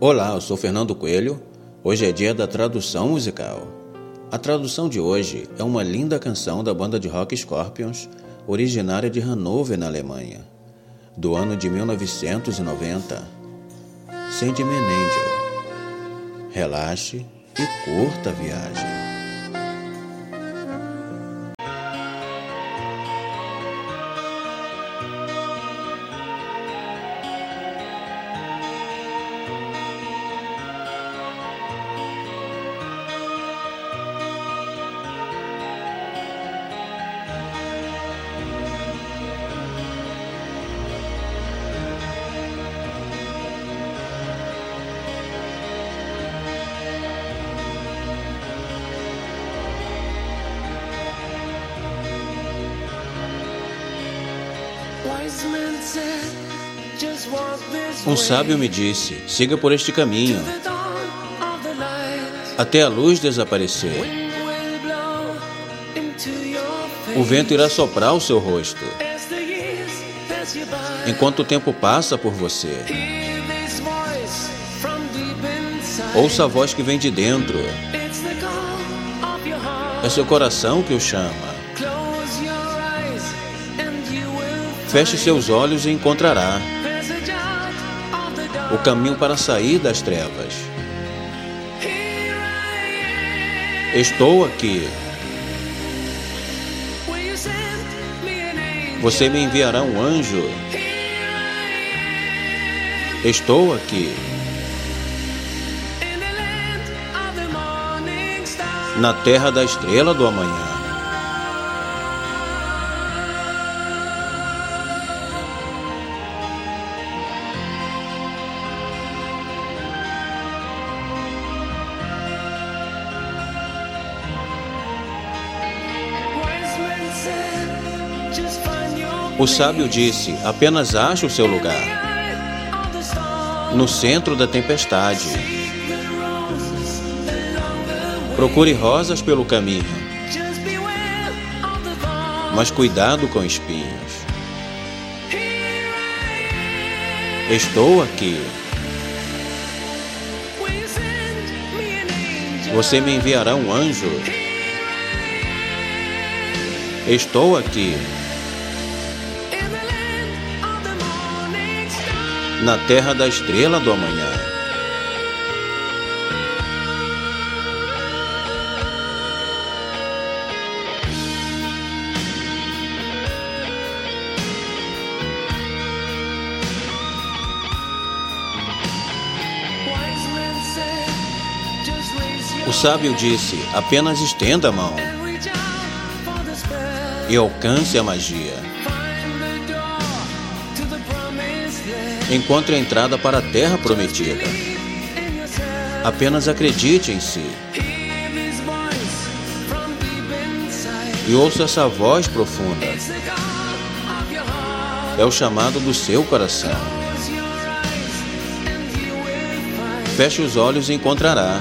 Olá, eu sou Fernando Coelho. Hoje é dia da tradução musical. A tradução de hoje é uma linda canção da banda de rock Scorpions, originária de Hannover, na Alemanha, do ano de 1990. Sandman Angel. Relaxe e curta a viagem. Um sábio me disse: siga por este caminho, até a luz desaparecer. O vento irá soprar o seu rosto, enquanto o tempo passa por você. Ouça a voz que vem de dentro. É seu coração que o chama. Feche seus olhos e encontrará o caminho para sair das trevas. Estou aqui. Você me enviará um anjo. Estou aqui. Na terra da estrela do amanhã. O sábio disse: apenas ache o seu lugar. No centro da tempestade. Procure rosas pelo caminho. Mas cuidado com espinhos. Estou aqui. Você me enviará um anjo. Estou aqui. Na terra da estrela do amanhã. O sábio disse: apenas estenda a mão e alcance a magia. Encontre a entrada para a terra prometida. Apenas acredite em si. E ouça essa voz profunda. É o chamado do seu coração. Feche os olhos e encontrará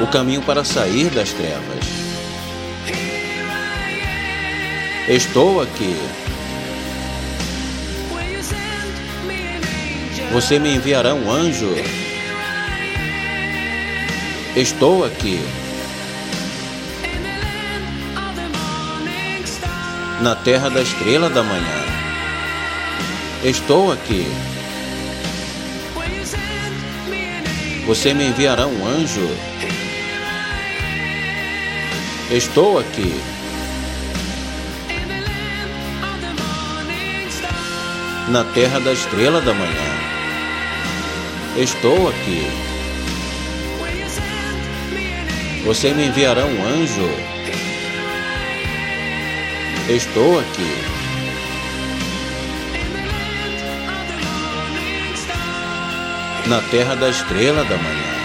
o caminho para sair das trevas. Estou aqui. Você me enviará um anjo. Estou aqui. Na terra da estrela da manhã. Estou aqui. Você me enviará um anjo. Estou aqui. Na terra da estrela da manhã. Estou aqui. Você me enviará um anjo. Estou aqui. Na terra da estrela da manhã.